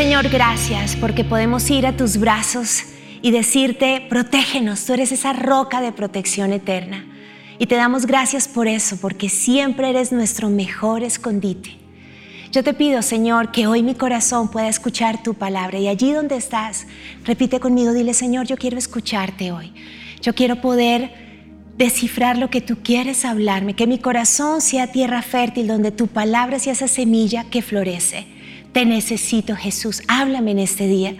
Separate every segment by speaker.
Speaker 1: Señor, gracias porque podemos ir a tus brazos y decirte, protégenos, tú eres esa roca de protección eterna. Y te damos gracias por eso, porque siempre eres nuestro mejor escondite. Yo te pido, Señor, que hoy mi corazón pueda escuchar tu palabra y allí donde estás, repite conmigo, dile, Señor, yo quiero escucharte hoy. Yo quiero poder descifrar lo que tú quieres hablarme, que mi corazón sea tierra fértil donde tu palabra sea esa semilla que florece. Te necesito, Jesús. Háblame en este día.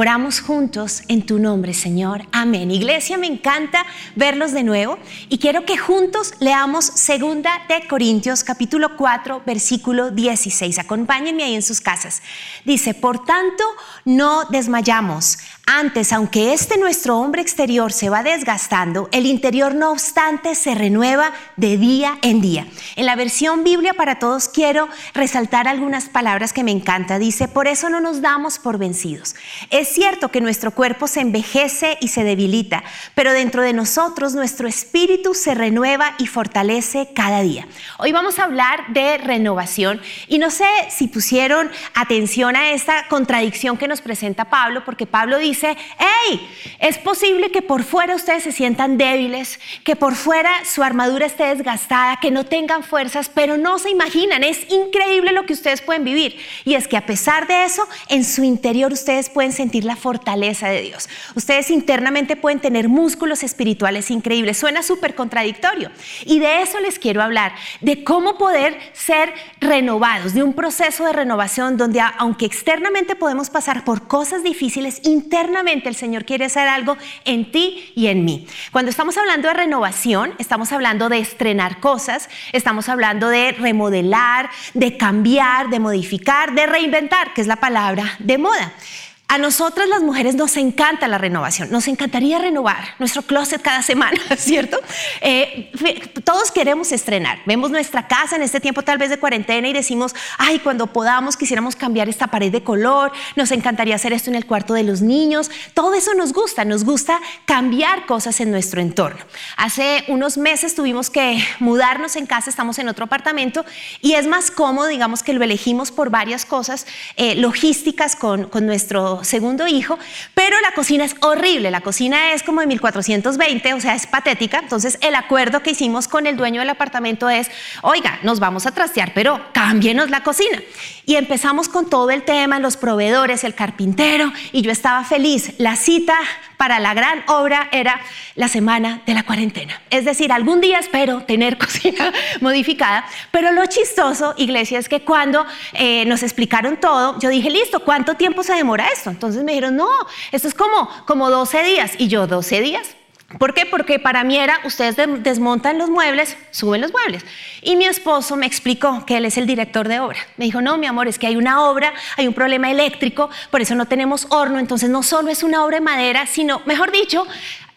Speaker 1: Oramos juntos en tu nombre, Señor. Amén. Iglesia, me encanta verlos de nuevo y quiero que juntos leamos segunda de Corintios capítulo 4, versículo 16. Acompáñenme ahí en sus casas. Dice, "Por tanto, no desmayamos. Antes, aunque este nuestro hombre exterior se va desgastando, el interior no obstante se renueva de día en día. En la versión Biblia para todos quiero resaltar algunas palabras que me encanta. Dice, por eso no nos damos por vencidos. Cierto que nuestro cuerpo se envejece y se debilita, pero dentro de nosotros nuestro espíritu se renueva y fortalece cada día. Hoy vamos a hablar de renovación y no sé si pusieron atención a esta contradicción que nos presenta Pablo, porque Pablo dice, hey, es posible que por fuera ustedes se sientan débiles, que por fuera su armadura esté desgastada, que no tengan fuerzas, pero no se imaginan, es increíble lo que ustedes pueden vivir. Y es que a pesar de eso, en su interior ustedes pueden sentir la fortaleza de Dios. Ustedes internamente pueden tener músculos espirituales increíbles. Suena súper contradictorio. Y de eso les quiero hablar, de cómo poder ser renovados, de un proceso de renovación donde aunque externamente podemos pasar por cosas difíciles, internamente el Señor quiere hacer algo en ti y en mí. Cuando estamos hablando de renovación, estamos hablando de estrenar cosas, estamos hablando de remodelar, de cambiar, de modificar, de reinventar, que es la palabra de moda. A nosotras las mujeres nos encanta la renovación, nos encantaría renovar nuestro closet cada semana, ¿cierto? Eh, todos queremos estrenar, vemos nuestra casa en este tiempo tal vez de cuarentena y decimos, ay, cuando podamos quisiéramos cambiar esta pared de color, nos encantaría hacer esto en el cuarto de los niños, todo eso nos gusta, nos gusta cambiar cosas en nuestro entorno. Hace unos meses tuvimos que mudarnos en casa, estamos en otro apartamento y es más cómodo, digamos que lo elegimos por varias cosas eh, logísticas con, con nuestro segundo hijo, pero la cocina es horrible, la cocina es como de 1420, o sea, es patética, entonces el acuerdo que hicimos con el dueño del apartamento es, oiga, nos vamos a trastear, pero cámbienos la cocina. Y empezamos con todo el tema, los proveedores, el carpintero, y yo estaba feliz. La cita para la gran obra era la semana de la cuarentena. Es decir, algún día espero tener cocina modificada, pero lo chistoso, iglesia, es que cuando eh, nos explicaron todo, yo dije, listo, ¿cuánto tiempo se demora esto? Entonces me dijeron, no, esto es como, como 12 días. Y yo, 12 días. ¿Por qué? Porque para mí era, ustedes desmontan los muebles, suben los muebles. Y mi esposo me explicó que él es el director de obra. Me dijo, no, mi amor, es que hay una obra, hay un problema eléctrico, por eso no tenemos horno, entonces no solo es una obra de madera, sino, mejor dicho,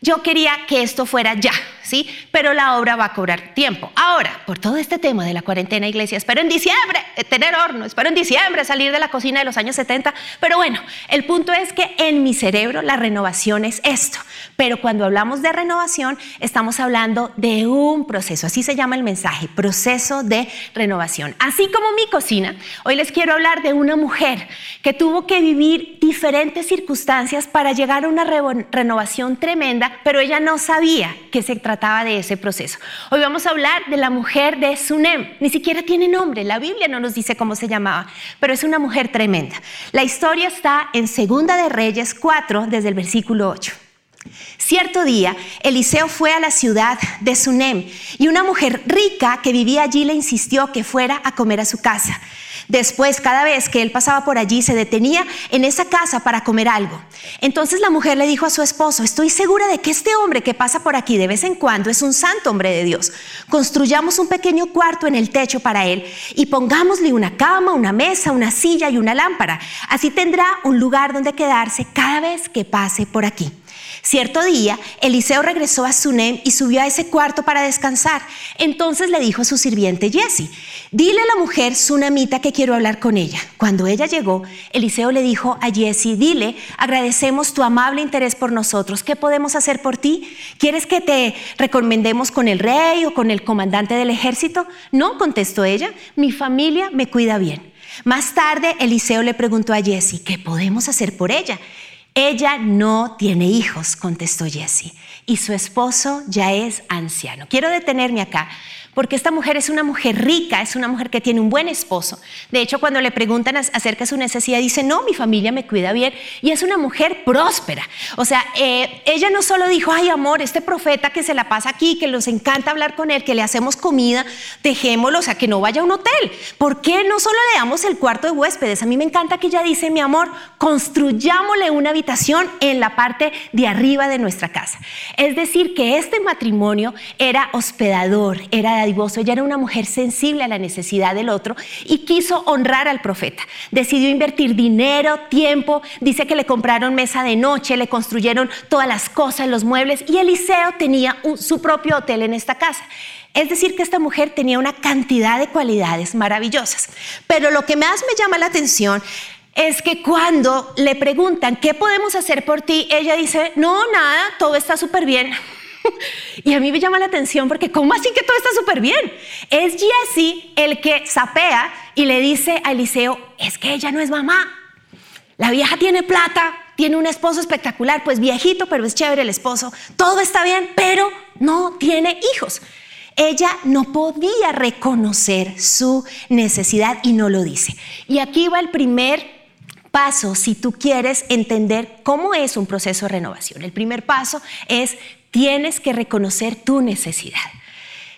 Speaker 1: yo quería que esto fuera ya, ¿sí? Pero la obra va a cobrar tiempo. Ahora, por todo este tema de la cuarentena, iglesia, espero en diciembre eh, tener horno, espero en diciembre salir de la cocina de los años 70, pero bueno, el punto es que en mi cerebro la renovación es esto. Pero cuando hablamos de renovación, estamos hablando de un proceso, así se llama el mensaje, proceso de renovación. Así como mi cocina, hoy les quiero hablar de una mujer que tuvo que vivir diferentes circunstancias para llegar a una renovación tremenda pero ella no sabía que se trataba de ese proceso. Hoy vamos a hablar de la mujer de Sunem. Ni siquiera tiene nombre, la Biblia no nos dice cómo se llamaba, pero es una mujer tremenda. La historia está en Segunda de Reyes 4, desde el versículo 8. Cierto día, Eliseo fue a la ciudad de Sunem y una mujer rica que vivía allí le insistió que fuera a comer a su casa. Después, cada vez que él pasaba por allí, se detenía en esa casa para comer algo. Entonces la mujer le dijo a su esposo, estoy segura de que este hombre que pasa por aquí de vez en cuando es un santo hombre de Dios. Construyamos un pequeño cuarto en el techo para él y pongámosle una cama, una mesa, una silla y una lámpara. Así tendrá un lugar donde quedarse cada vez que pase por aquí. Cierto día, Eliseo regresó a Sunem y subió a ese cuarto para descansar. Entonces le dijo a su sirviente Jesse, dile a la mujer sunamita que quiero hablar con ella. Cuando ella llegó, Eliseo le dijo a Jesse, dile, agradecemos tu amable interés por nosotros. ¿Qué podemos hacer por ti? ¿Quieres que te recomendemos con el rey o con el comandante del ejército? No, contestó ella, mi familia me cuida bien. Más tarde, Eliseo le preguntó a Jesse, ¿qué podemos hacer por ella? Ella no tiene hijos, contestó Jessie, y su esposo ya es anciano. Quiero detenerme acá porque esta mujer es una mujer rica, es una mujer que tiene un buen esposo. De hecho, cuando le preguntan acerca de su necesidad, dice, no, mi familia me cuida bien, y es una mujer próspera. O sea, eh, ella no solo dijo, ay amor, este profeta que se la pasa aquí, que nos encanta hablar con él, que le hacemos comida, dejémoslo, o sea, que no vaya a un hotel. ¿Por qué no solo le damos el cuarto de huéspedes? A mí me encanta que ella dice, mi amor, construyámosle una habitación en la parte de arriba de nuestra casa. Es decir, que este matrimonio era hospedador, era ella era una mujer sensible a la necesidad del otro y quiso honrar al profeta. Decidió invertir dinero, tiempo, dice que le compraron mesa de noche, le construyeron todas las cosas, los muebles y Eliseo tenía su propio hotel en esta casa. Es decir, que esta mujer tenía una cantidad de cualidades maravillosas. Pero lo que más me llama la atención es que cuando le preguntan, ¿qué podemos hacer por ti? Ella dice, no, nada, todo está súper bien. y a mí me llama la atención porque ¿cómo así que todo está súper bien? Es Jesse el que sapea y le dice a Eliseo, es que ella no es mamá. La vieja tiene plata, tiene un esposo espectacular, pues viejito, pero es chévere el esposo. Todo está bien, pero no tiene hijos. Ella no podía reconocer su necesidad y no lo dice. Y aquí va el primer paso si tú quieres entender cómo es un proceso de renovación. El primer paso es tienes que reconocer tu necesidad.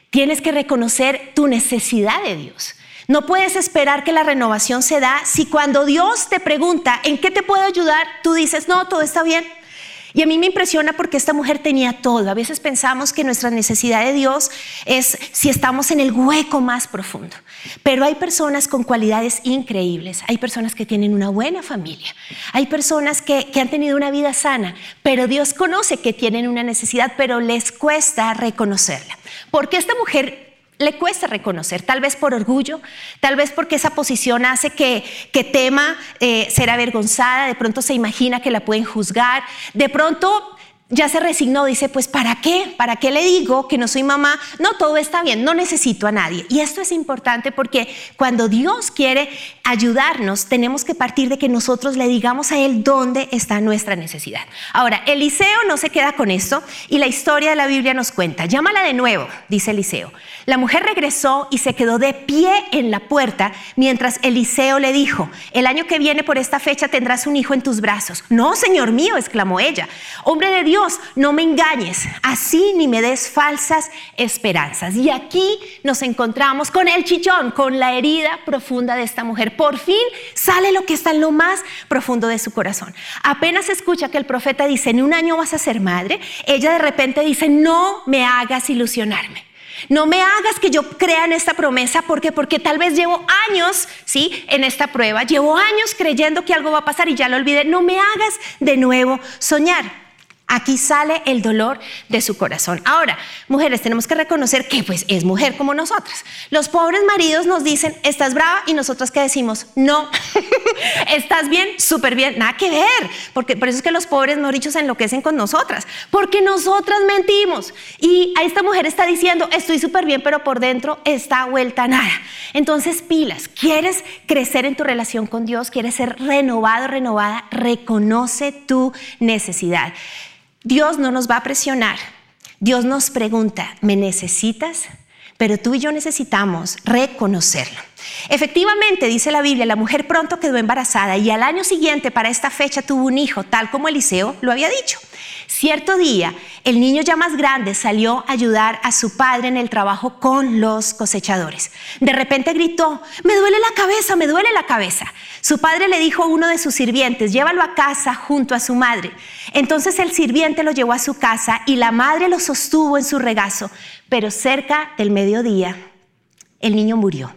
Speaker 1: Tienes que reconocer tu necesidad de Dios. No puedes esperar que la renovación se da si cuando Dios te pregunta, ¿en qué te puedo ayudar? Tú dices, no, todo está bien. Y a mí me impresiona porque esta mujer tenía todo. A veces pensamos que nuestra necesidad de Dios es si estamos en el hueco más profundo. Pero hay personas con cualidades increíbles. Hay personas que tienen una buena familia. Hay personas que, han tenido una vida sana. Pero Dios conoce que tienen una necesidad, pero les cuesta reconocerla. Porque esta mujer le cuesta reconocer, tal vez por orgullo, tal vez porque esa posición hace que, que tema eh, ser avergonzada, de pronto se imagina que la pueden juzgar, de pronto ya se resignó, dice, pues ¿para qué? ¿Para qué le digo que no soy mamá? No, todo está bien, no necesito a nadie. Y esto es importante porque cuando Dios quiere ayudarnos, tenemos que partir de que nosotros le digamos a Él dónde está nuestra necesidad. Ahora, Eliseo no se queda con esto y la historia de la Biblia nos cuenta, llámala de nuevo, dice Eliseo. La mujer regresó y se quedó de pie en la puerta mientras Eliseo le dijo, el año que viene por esta fecha tendrás un hijo en tus brazos. No, Señor mío, exclamó ella. Hombre de Dios, no me engañes, así ni me des falsas esperanzas. Y aquí nos encontramos con el chichón, con la herida profunda de esta mujer. Por fin sale lo que está en lo más profundo de su corazón. Apenas escucha que el profeta dice, en un año vas a ser madre, ella de repente dice, no me hagas ilusionarme. No me hagas que yo crea en esta promesa porque porque tal vez llevo años, ¿sí? En esta prueba, llevo años creyendo que algo va a pasar y ya lo olvidé. No me hagas de nuevo soñar. Aquí sale el dolor de su corazón. Ahora, mujeres, tenemos que reconocer que pues es mujer como nosotras. Los pobres maridos nos dicen, estás brava y nosotras que decimos, no, estás bien, súper bien, nada que ver. Porque por eso es que los pobres, no dicho, se enloquecen con nosotras, porque nosotras mentimos. Y a esta mujer está diciendo, estoy súper bien, pero por dentro está vuelta nada. Entonces, pilas, ¿quieres crecer en tu relación con Dios? ¿Quieres ser renovado, renovada? Reconoce tu necesidad. Dios no nos va a presionar. Dios nos pregunta, ¿me necesitas? Pero tú y yo necesitamos reconocerlo. Efectivamente, dice la Biblia, la mujer pronto quedó embarazada y al año siguiente, para esta fecha, tuvo un hijo, tal como Eliseo lo había dicho. Cierto día, el niño ya más grande salió a ayudar a su padre en el trabajo con los cosechadores. De repente gritó, me duele la cabeza, me duele la cabeza. Su padre le dijo a uno de sus sirvientes, llévalo a casa junto a su madre. Entonces el sirviente lo llevó a su casa y la madre lo sostuvo en su regazo, pero cerca del mediodía el niño murió.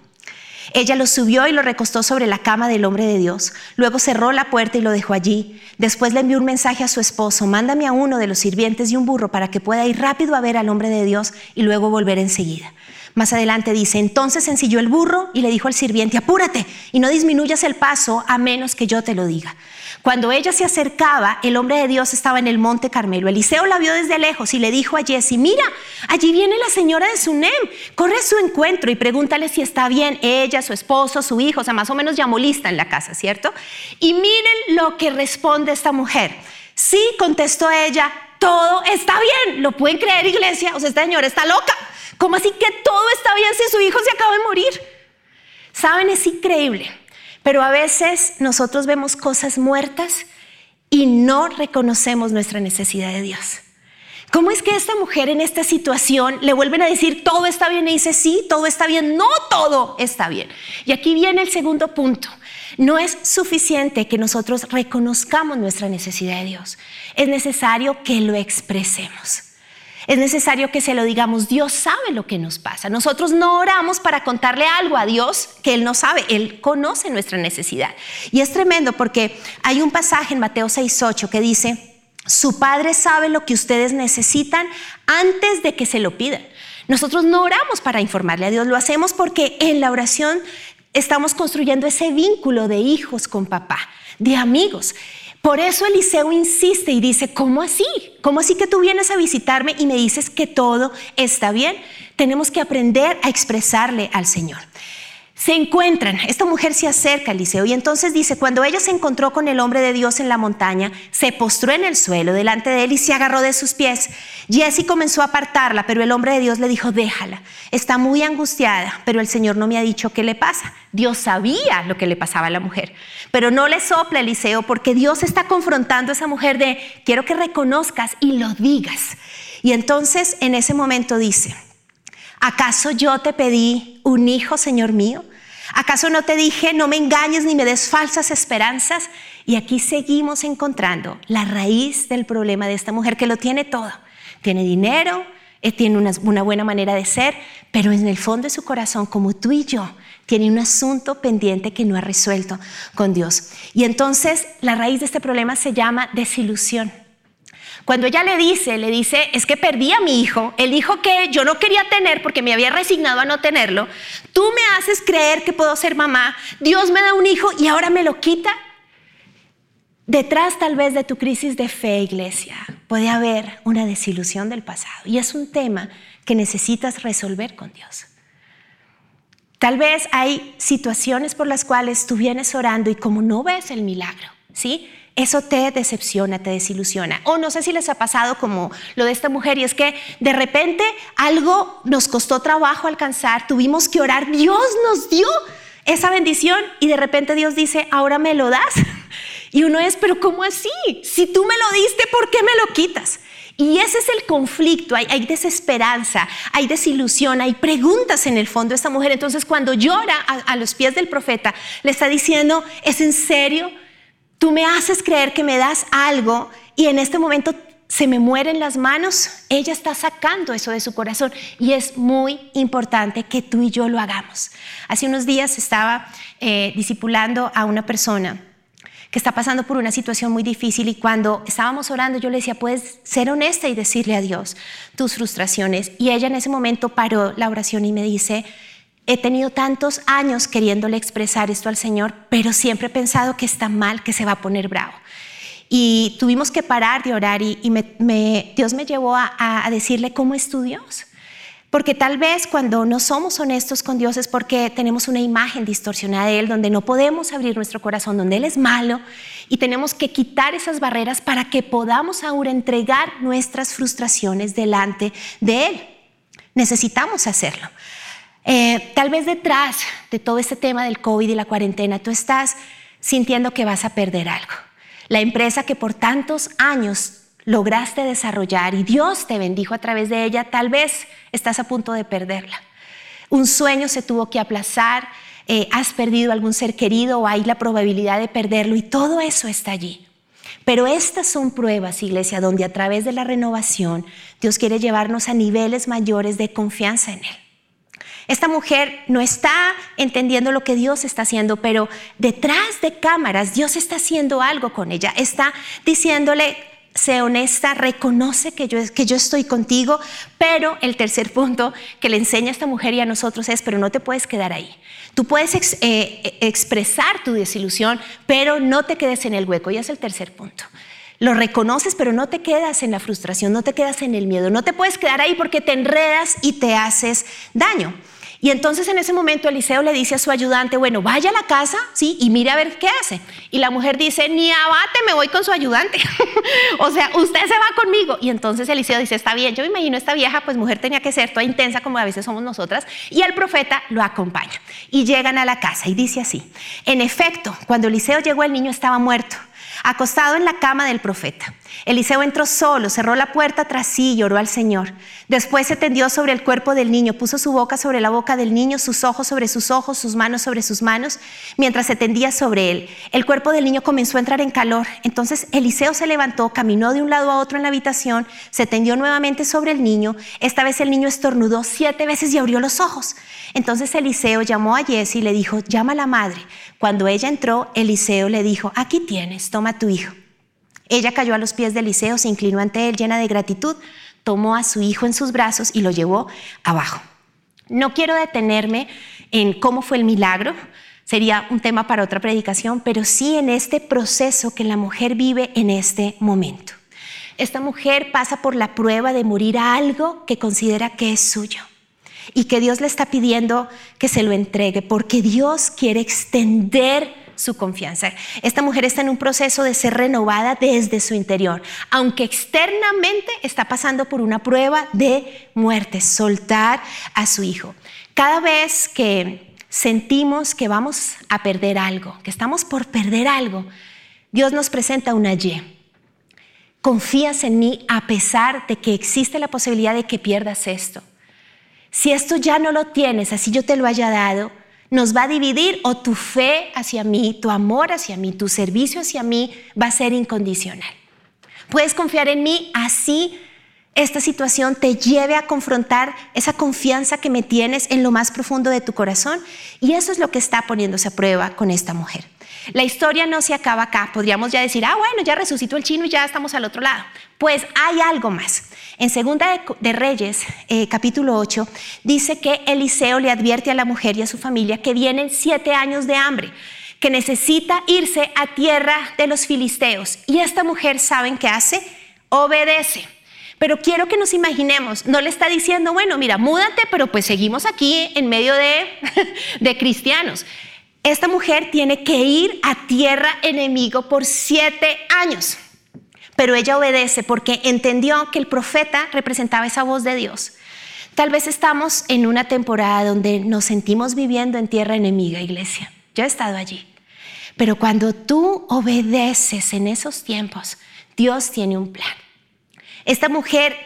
Speaker 1: Ella lo subió y lo recostó sobre la cama del hombre de Dios. Luego cerró la puerta y lo dejó allí. Después le envió un mensaje a su esposo, mándame a uno de los sirvientes y un burro para que pueda ir rápido a ver al hombre de Dios y luego volver enseguida. Más adelante dice, entonces ensilló el burro y le dijo al sirviente, apúrate y no disminuyas el paso a menos que yo te lo diga. Cuando ella se acercaba, el hombre de Dios estaba en el monte Carmelo. Eliseo la vio desde lejos y le dijo a Jesse, mira, allí viene la señora de Sunem, corre a su encuentro y pregúntale si está bien ella, su esposo, su hijo, o sea, más o menos llamó lista en la casa, ¿cierto? Y miren lo que responde esta mujer. Sí, contestó ella, todo está bien. ¿Lo pueden creer, iglesia? O sea, esta señora está loca. ¿Cómo así que bien si su hijo se acaba de morir? Saben, es increíble. Pero a veces nosotros vemos cosas muertas y no reconocemos nuestra necesidad de Dios. ¿Cómo es que esta mujer en esta situación le vuelven a decir todo está bien y dice sí, todo está bien? No todo está bien. Y aquí viene el segundo punto. No es suficiente que nosotros reconozcamos nuestra necesidad de Dios. Es necesario que lo expresemos. Es necesario que se lo digamos, Dios sabe lo que nos pasa. Nosotros no oramos para contarle algo a Dios que Él no sabe, Él conoce nuestra necesidad. Y es tremendo porque hay un pasaje en Mateo 6.8 que dice, su Padre sabe lo que ustedes necesitan antes de que se lo pidan. Nosotros no oramos para informarle a Dios, lo hacemos porque en la oración estamos construyendo ese vínculo de hijos con papá, de amigos. Por eso Eliseo insiste y dice, ¿cómo así? ¿Cómo así que tú vienes a visitarme y me dices que todo está bien? Tenemos que aprender a expresarle al Señor. Se encuentran, esta mujer se acerca a Eliseo y entonces dice, cuando ella se encontró con el hombre de Dios en la montaña, se postró en el suelo delante de él y se agarró de sus pies. Jesse comenzó a apartarla, pero el hombre de Dios le dijo, déjala, está muy angustiada, pero el Señor no me ha dicho qué le pasa. Dios sabía lo que le pasaba a la mujer, pero no le sopla Eliseo porque Dios está confrontando a esa mujer de, quiero que reconozcas y lo digas. Y entonces en ese momento dice, ¿acaso yo te pedí un hijo, Señor mío? ¿Acaso no te dije, no me engañes ni me des falsas esperanzas? Y aquí seguimos encontrando la raíz del problema de esta mujer que lo tiene todo. Tiene dinero, eh, tiene una, una buena manera de ser, pero en el fondo de su corazón, como tú y yo, tiene un asunto pendiente que no ha resuelto con Dios. Y entonces la raíz de este problema se llama desilusión. Cuando ella le dice, le dice, es que perdí a mi hijo, el hijo que yo no quería tener porque me había resignado a no tenerlo, tú me haces creer que puedo ser mamá, Dios me da un hijo y ahora me lo quita. Detrás tal vez de tu crisis de fe, iglesia, puede haber una desilusión del pasado y es un tema que necesitas resolver con Dios. Tal vez hay situaciones por las cuales tú vienes orando y como no ves el milagro, ¿sí? Eso te decepciona, te desilusiona. O no sé si les ha pasado como lo de esta mujer y es que de repente algo nos costó trabajo alcanzar, tuvimos que orar, Dios nos dio esa bendición y de repente Dios dice, ahora me lo das. Y uno es, pero ¿cómo así? Si tú me lo diste, ¿por qué me lo quitas? Y ese es el conflicto, hay, desesperanza, hay desilusión, hay preguntas en el fondo de esta mujer. Entonces cuando llora a, a los pies del profeta, le está diciendo, ¿es en serio? Tú me haces creer que me das algo y en este momento se me mueren las manos. Ella está sacando eso de su corazón y es muy importante que tú y yo lo hagamos. Hace unos días estaba eh, discipulando a una persona que está pasando por una situación muy difícil y cuando estábamos orando yo le decía, puedes ser honesta y decirle a Dios tus frustraciones. Y ella en ese momento paró la oración y me dice, he tenido tantos años queriéndole expresar esto al Señor, pero siempre he pensado que está mal, que se va a poner bravo. Y tuvimos que parar de orar y, Dios me llevó a, decirle cómo es tu Dios. Porque tal vez cuando no somos honestos con Dios es porque tenemos una imagen distorsionada de Él, donde no podemos abrir nuestro corazón, donde Él es malo y tenemos que quitar esas barreras para que podamos ahora entregar nuestras frustraciones delante de Él. Necesitamos hacerlo. Eh, tal vez detrás de todo este tema del COVID y la cuarentena, tú estás sintiendo que vas a perder algo. La empresa que por tantos años lograste desarrollar y Dios te bendijo a través de ella, tal vez estás a punto de perderla. Un sueño se tuvo que aplazar, eh, has perdido algún ser querido o hay la probabilidad de perderlo y todo eso está allí. Pero estas son pruebas, iglesia, donde a través de la renovación Dios quiere llevarnos a niveles mayores de confianza en Él. Esta mujer no está entendiendo lo que Dios está haciendo, pero detrás de cámaras Dios está haciendo algo con ella. Está diciéndole, sé honesta, reconoce que yo, estoy contigo, pero el tercer punto que le enseña a esta mujer y a nosotros es, pero no te puedes quedar ahí. Tú puedes eh, expresar tu desilusión, pero no te quedes en el hueco. Y es el tercer punto. Lo reconoces, pero no te quedas en la frustración, no te quedas en el miedo, no te puedes quedar ahí porque te enredas y te haces daño. Y entonces en ese momento Eliseo le dice a su ayudante, bueno, vaya a la casa, sí, y mire a ver qué hace. Y la mujer dice, ni abate, me voy con su ayudante. o sea, usted se va conmigo. Y entonces Eliseo dice, está bien, yo me imagino esta vieja, pues mujer tenía que ser toda intensa como a veces somos nosotras. Y el profeta lo acompaña. Y llegan a la casa y dice así, en efecto, cuando Eliseo llegó el niño estaba muerto acostado en la cama del profeta. Eliseo entró solo, cerró la puerta tras sí y lloró al Señor. Después se tendió sobre el cuerpo del niño, puso su boca sobre la boca del niño, sus ojos sobre sus ojos, sus manos sobre sus manos, mientras se tendía sobre él. El cuerpo del niño comenzó a entrar en calor. Entonces Eliseo se levantó, caminó de un lado a otro en la habitación, se tendió nuevamente sobre el niño. Esta vez el niño estornudó siete veces y abrió los ojos. Entonces Eliseo llamó a Jesse y le dijo, llama a la madre. Cuando ella entró, Eliseo le dijo, aquí tienes, toma tu hijo. Ella cayó a los pies de Eliseo, se inclinó ante él llena de gratitud, tomó a su hijo en sus brazos y lo llevó abajo. No quiero detenerme en cómo fue el milagro, sería un tema para otra predicación, pero sí en este proceso que la mujer vive en este momento. Esta mujer pasa por la prueba de morir a algo que considera que es suyo y que Dios le está pidiendo que se lo entregue, porque Dios quiere extender su confianza. Esta mujer está en un proceso de ser renovada desde su interior, aunque externamente está pasando por una prueba de muerte, soltar a su hijo. Cada vez que sentimos que vamos a perder algo, que estamos por perder algo, Dios nos presenta una Y. Confías en mí a pesar de que existe la posibilidad de que pierdas esto. Si esto ya no lo tienes, así yo te lo haya dado, nos va a dividir o tu fe hacia mí, tu amor hacia mí, tu servicio hacia mí va a ser incondicional. Puedes confiar en mí así esta situación te lleve a confrontar esa confianza que me tienes en lo más profundo de tu corazón y eso es lo que está poniéndose a prueba con esta mujer. La historia no se acaba acá. Podríamos ya decir, ah, bueno, ya resucitó el chino y ya estamos al otro lado. Pues hay algo más. En Segunda de Reyes, eh, capítulo 8, dice que Eliseo le advierte a la mujer y a su familia que vienen siete años de hambre que necesita irse a tierra de los filisteos. Y esta mujer, ¿saben qué hace? Obedece. Pero quiero que nos imaginemos, no le está diciendo, bueno, mira, múdate, pero pues seguimos aquí en medio de, de cristianos esta mujer tiene que ir a tierra enemigo por siete años. Pero ella obedece porque entendió que el profeta representaba esa voz de Dios. Tal vez estamos en una temporada donde nos sentimos viviendo en tierra enemiga, iglesia. Yo he estado allí. Pero cuando tú obedeces en esos tiempos, Dios tiene un plan. Esta mujer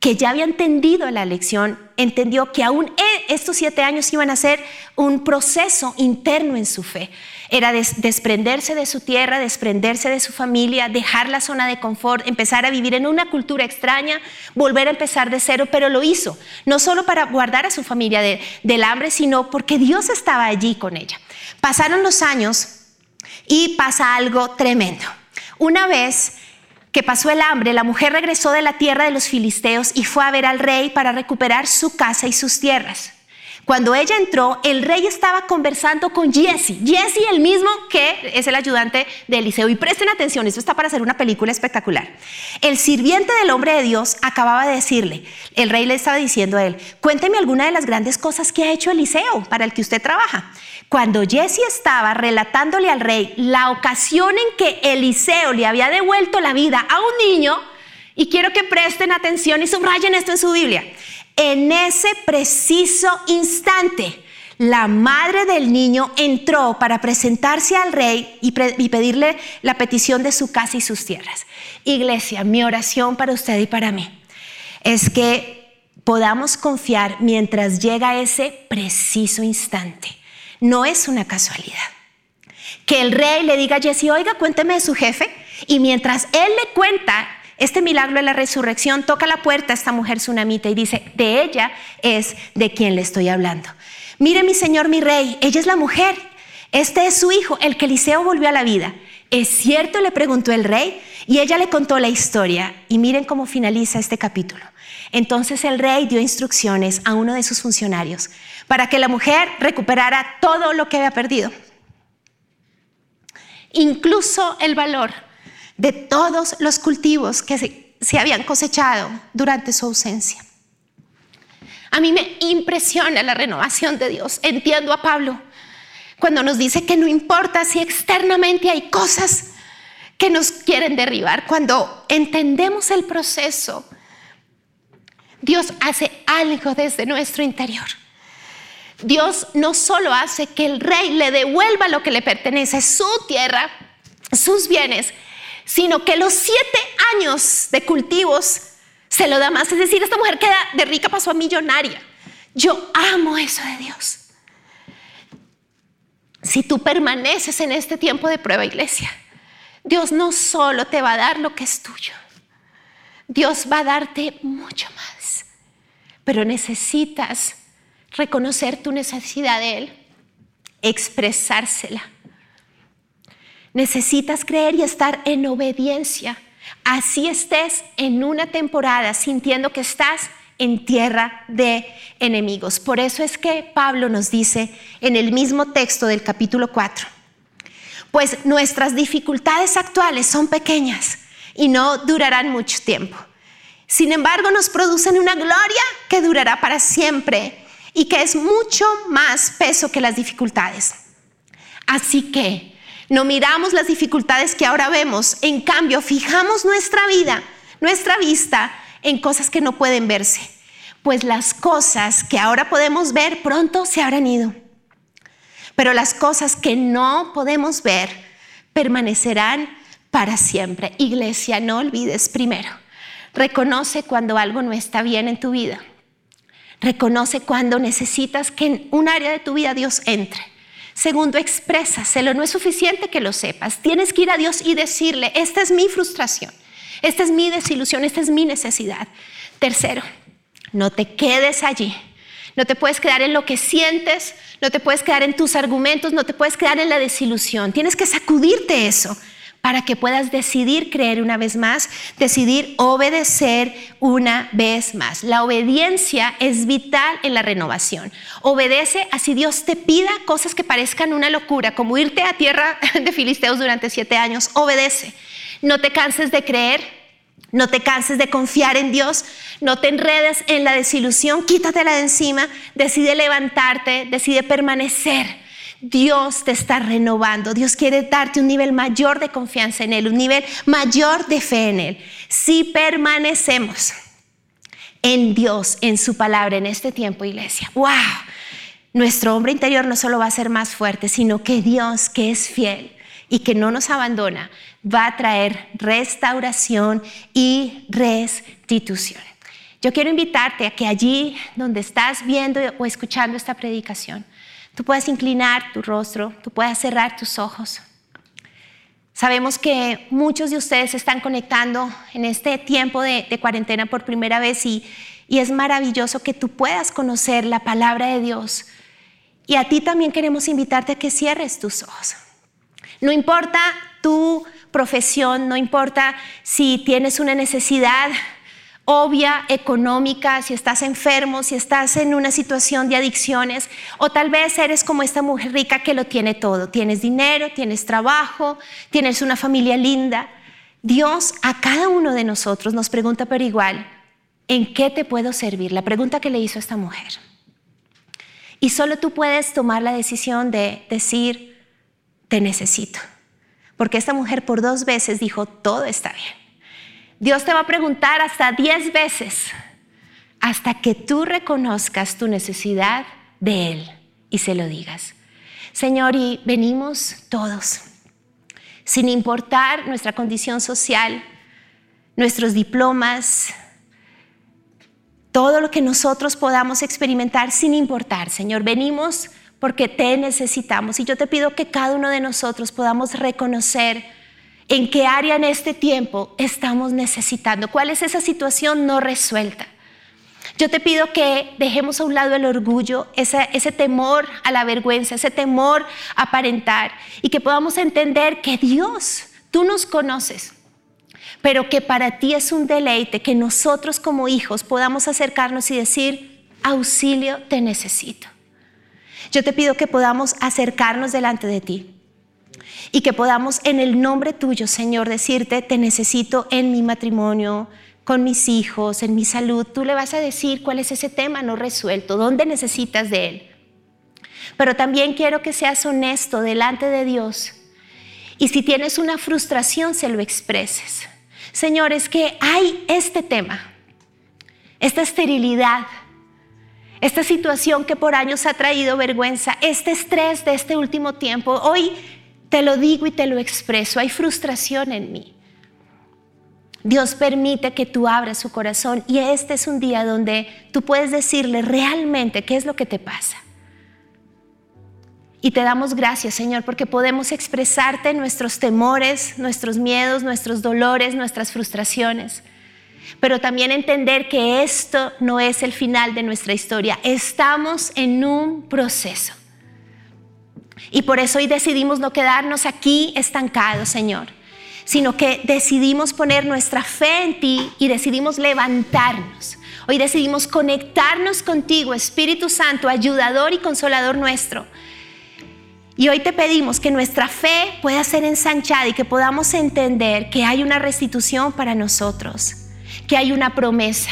Speaker 1: que ya había entendido la lección, entendió que aún e, estos siete años iban a ser un proceso interno en su fe. Era desprenderse de su tierra, desprenderse de su familia, dejar la zona de confort, empezar a vivir en una cultura extraña, volver a empezar de cero, pero lo hizo, no solo para guardar a su familia del hambre, sino porque Dios estaba allí con ella. Pasaron los años y pasa algo tremendo. Una vez que pasó el hambre, la mujer regresó de la tierra de los filisteos y fue a ver al rey para recuperar su casa y sus tierras. Cuando ella entró, el rey estaba conversando con Jesse. Jesse, el mismo que es el ayudante de Eliseo. Y presten atención, esto está para hacer una película espectacular. El sirviente del hombre de Dios acababa de decirle, el rey le estaba diciendo a él, cuénteme alguna de las grandes cosas que ha hecho Eliseo para el que usted trabaja. Cuando Jesse estaba relatándole al rey la ocasión en que Eliseo le había devuelto la vida a un niño, y quiero que presten atención y subrayen esto en su Biblia, en ese preciso instante, la madre del niño entró para presentarse al rey y, pedirle la petición de su casa y sus tierras. Iglesia, mi oración para usted y para mí es que podamos confiar mientras llega ese preciso instante no es una casualidad. Que el rey le diga a Jesse, oiga, cuénteme de su jefe. Y mientras él le cuenta este milagro de la resurrección, toca la puerta a esta mujer tsunamita y dice, de ella es de quien le estoy hablando. Mire mi señor, mi rey, ella es la mujer, este es su hijo, el que Eliseo volvió a la vida. ¿Es cierto? le preguntó el rey y ella le contó la historia y miren cómo finaliza este capítulo. Entonces el rey dio instrucciones a uno de sus funcionarios para que la mujer recuperara todo lo que había perdido, incluso el valor de todos los cultivos que se, habían cosechado durante su ausencia. A mí me impresiona la renovación de Dios. Entiendo a Pablo cuando nos dice que no importa si externamente hay cosas que nos quieren derribar, cuando entendemos el proceso, Dios hace algo desde nuestro interior. Dios no solo hace que el rey le devuelva lo que le pertenece, su tierra, sus bienes, sino que los siete años de cultivos se lo da más. Es decir, esta mujer queda de rica pasó a millonaria. Yo amo eso de Dios. Si tú permaneces en este tiempo de prueba, iglesia, Dios no solo te va a dar lo que es tuyo, Dios va a darte mucho más. Pero necesitas reconocer tu necesidad de Él, expresársela. Necesitas creer y estar en obediencia. Así estés en una temporada sintiendo que estás en tierra de enemigos. Por eso es que Pablo nos dice en el mismo texto del capítulo 4, pues nuestras dificultades actuales son pequeñas y no durarán mucho tiempo. Sin embargo, nos producen una gloria que durará para siempre y que es mucho más peso que las dificultades. Así que no miramos las dificultades que ahora vemos, en cambio fijamos nuestra vida, nuestra vista en cosas que no pueden verse, pues las cosas que ahora podemos ver pronto se habrán ido, pero las cosas que no podemos ver permanecerán para siempre. Iglesia, no olvides primero, reconoce cuando algo no está bien en tu vida Reconoce cuando necesitas que en un área de tu vida Dios entre. Segundo, exprésaselo. No es suficiente que lo sepas. Tienes que ir a Dios y decirle, esta es mi frustración, esta es mi desilusión, esta es mi necesidad. Tercero, no te quedes allí. No te puedes quedar en lo que sientes, no te puedes quedar en tus argumentos, no te puedes quedar en la desilusión. Tienes que sacudirte eso para que puedas decidir creer una vez más, decidir obedecer una vez más. La obediencia es vital en la renovación. Obedece a si Dios te pida cosas que parezcan una locura, como irte a tierra de filisteos durante siete años. Obedece. No te canses de creer, no te canses de confiar en Dios, no te enredes en la desilusión, quítatela de encima, decide levantarte, decide permanecer Dios te está renovando. Dios quiere darte un nivel mayor de confianza en Él, un nivel mayor de fe en Él. Si permanecemos en Dios, en su palabra, en este tiempo, iglesia, wow, nuestro hombre interior no solo va a ser más fuerte, sino que Dios, que es fiel y que no nos abandona, va a traer restauración y restitución. Yo quiero invitarte a que allí donde estás viendo o escuchando esta predicación, Tú puedes inclinar tu rostro, tú puedes cerrar tus ojos. Sabemos que muchos de ustedes se están conectando en este tiempo de, cuarentena por primera vez y, y es maravilloso que tú puedas conocer la palabra de Dios. Y a ti también queremos invitarte a que cierres tus ojos. No importa tu profesión, no importa si tienes una necesidad obvia, económica, si estás enfermo, si estás en una situación de adicciones, o tal vez eres como esta mujer rica que lo tiene todo. Tienes dinero, tienes trabajo, tienes una familia linda. Dios a cada uno de nosotros nos pregunta pero igual, ¿en qué te puedo servir? La pregunta que le hizo esta mujer. Y solo tú puedes tomar la decisión de decir, te necesito. Porque esta mujer por dos veces dijo, todo está bien. Dios te va a preguntar hasta diez veces hasta que tú reconozcas tu necesidad de Él y se lo digas. Señor, y venimos todos, sin importar nuestra condición social, nuestros diplomas, todo lo que nosotros podamos experimentar sin importar, Señor, venimos porque te necesitamos. Y yo te pido que cada uno de nosotros podamos reconocer en qué área en este tiempo estamos necesitando, cuál es esa situación no resuelta. Yo te pido que dejemos a un lado el orgullo, ese, temor a la vergüenza, ese temor a aparentar y que podamos entender que Dios, tú nos conoces, pero que para ti es un deleite que nosotros como hijos podamos acercarnos y decir, auxilio, te necesito. Yo te pido que podamos acercarnos delante de ti y que podamos en el nombre tuyo, Señor, decirte, te necesito en mi matrimonio, con mis hijos, en mi salud. Tú le vas a decir cuál es ese tema no resuelto, dónde necesitas de Él. Pero también quiero que seas honesto delante de Dios y si tienes una frustración, se lo expreses. Señor, es que hay este tema, esta esterilidad, esta situación que por años ha traído vergüenza, este estrés de este último tiempo. Hoy te lo digo y te lo expreso, hay frustración en mí. Dios permite que tú abras su corazón y este es un día donde tú puedes decirle realmente qué es lo que te pasa. Y te damos gracias, Señor, porque podemos expresarte nuestros temores, nuestros miedos, nuestros dolores, nuestras frustraciones. Pero también entender que esto no es el final de nuestra historia. Estamos en un proceso. Y por eso hoy decidimos no quedarnos aquí estancados, Señor, sino que decidimos poner nuestra fe en ti y decidimos levantarnos. Hoy decidimos conectarnos contigo, Espíritu Santo, ayudador y consolador nuestro. Y hoy te pedimos que nuestra fe pueda ser ensanchada y que podamos entender que hay una restitución para nosotros, que hay una promesa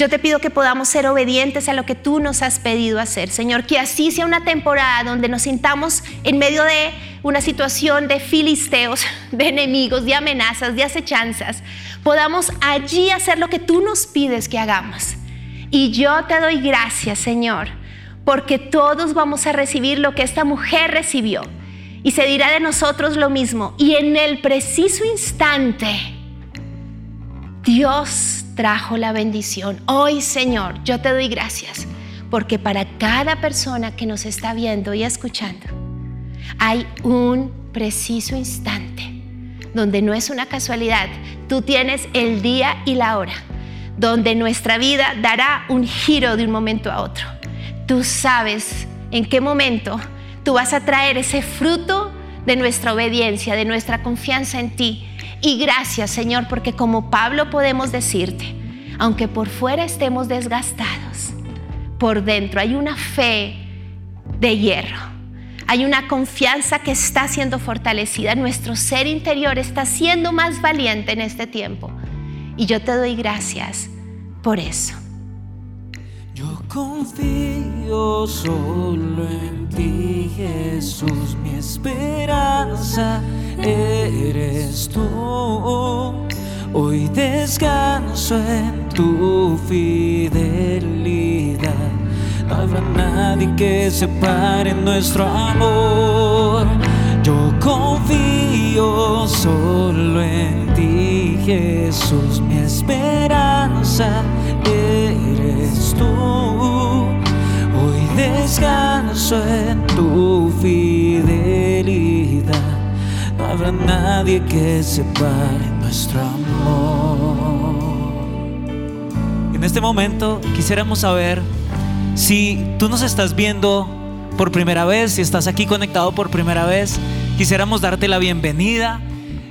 Speaker 1: yo te pido que podamos ser obedientes a lo que tú nos has pedido hacer, Señor, que así sea una temporada donde nos sintamos en medio de una situación de filisteos, de enemigos, de amenazas, de acechanzas, podamos allí hacer lo que tú nos pides que hagamos. Y yo te doy gracias, Señor, porque todos vamos a recibir lo que esta mujer recibió. Y se dirá de nosotros lo mismo. Y en el preciso instante, Dios trajo la bendición. Hoy, Señor, yo te doy gracias porque para cada persona que nos está viendo y escuchando, hay un preciso instante donde no es una casualidad. Tú tienes el día y la hora donde nuestra vida dará un giro de un momento a otro. Tú sabes en qué momento tú vas a traer ese fruto de nuestra obediencia, de nuestra confianza en ti, y gracias Señor, porque como Pablo podemos decirte, aunque por fuera estemos desgastados, por dentro hay una fe de hierro. Hay una confianza que está siendo fortalecida. Nuestro ser interior está siendo más valiente en este tiempo. Y yo te doy gracias por eso.
Speaker 2: Confío solo en ti, Jesús, mi esperanza eres tú. Hoy descanso en tu fidelidad. No habrá nadie que separe nuestro amor. Yo confío solo en ti, Jesús, mi esperanza descanso en tu fidelidad. No habrá nadie que separe nuestro amor. En este momento quisiéramos saber si tú nos estás viendo por primera vez, si estás aquí conectado por primera vez, quisiéramos darte la bienvenida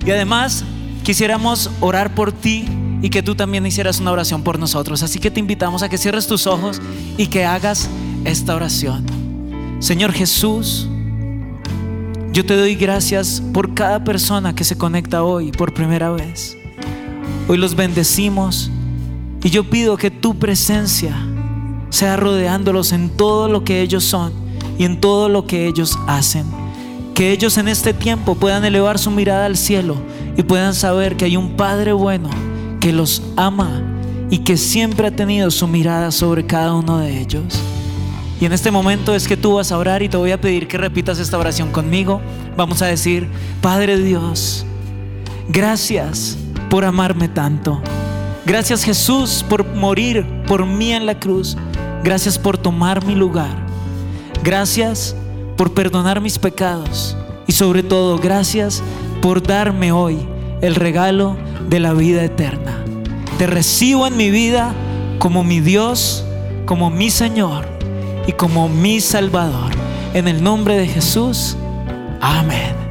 Speaker 2: y además quisiéramos orar por ti y que tú también hicieras una oración por nosotros. Así que te invitamos a que cierres tus ojos y que hagas esta oración. Señor Jesús, yo te doy gracias por cada persona que se conecta hoy por primera vez. Hoy los bendecimos y yo pido que tu presencia sea rodeándolos en todo lo que ellos son y en todo lo que ellos hacen. Que ellos en este tiempo puedan elevar su mirada al cielo y puedan saber que hay un Padre bueno que los ama y que siempre ha tenido su mirada sobre cada uno de ellos. Y en este momento es que tú vas a orar y te voy a pedir que repitas esta oración conmigo. Vamos a decir, Padre Dios, gracias por amarme tanto. Gracias Jesús por morir por mí en la cruz. Gracias por tomar mi lugar. Gracias por perdonar mis pecados. Y sobre todo, gracias por darme hoy el regalo de la vida eterna. Te recibo en mi vida como mi Dios, como mi Señor y como mi Salvador. En el nombre de Jesús. Amén.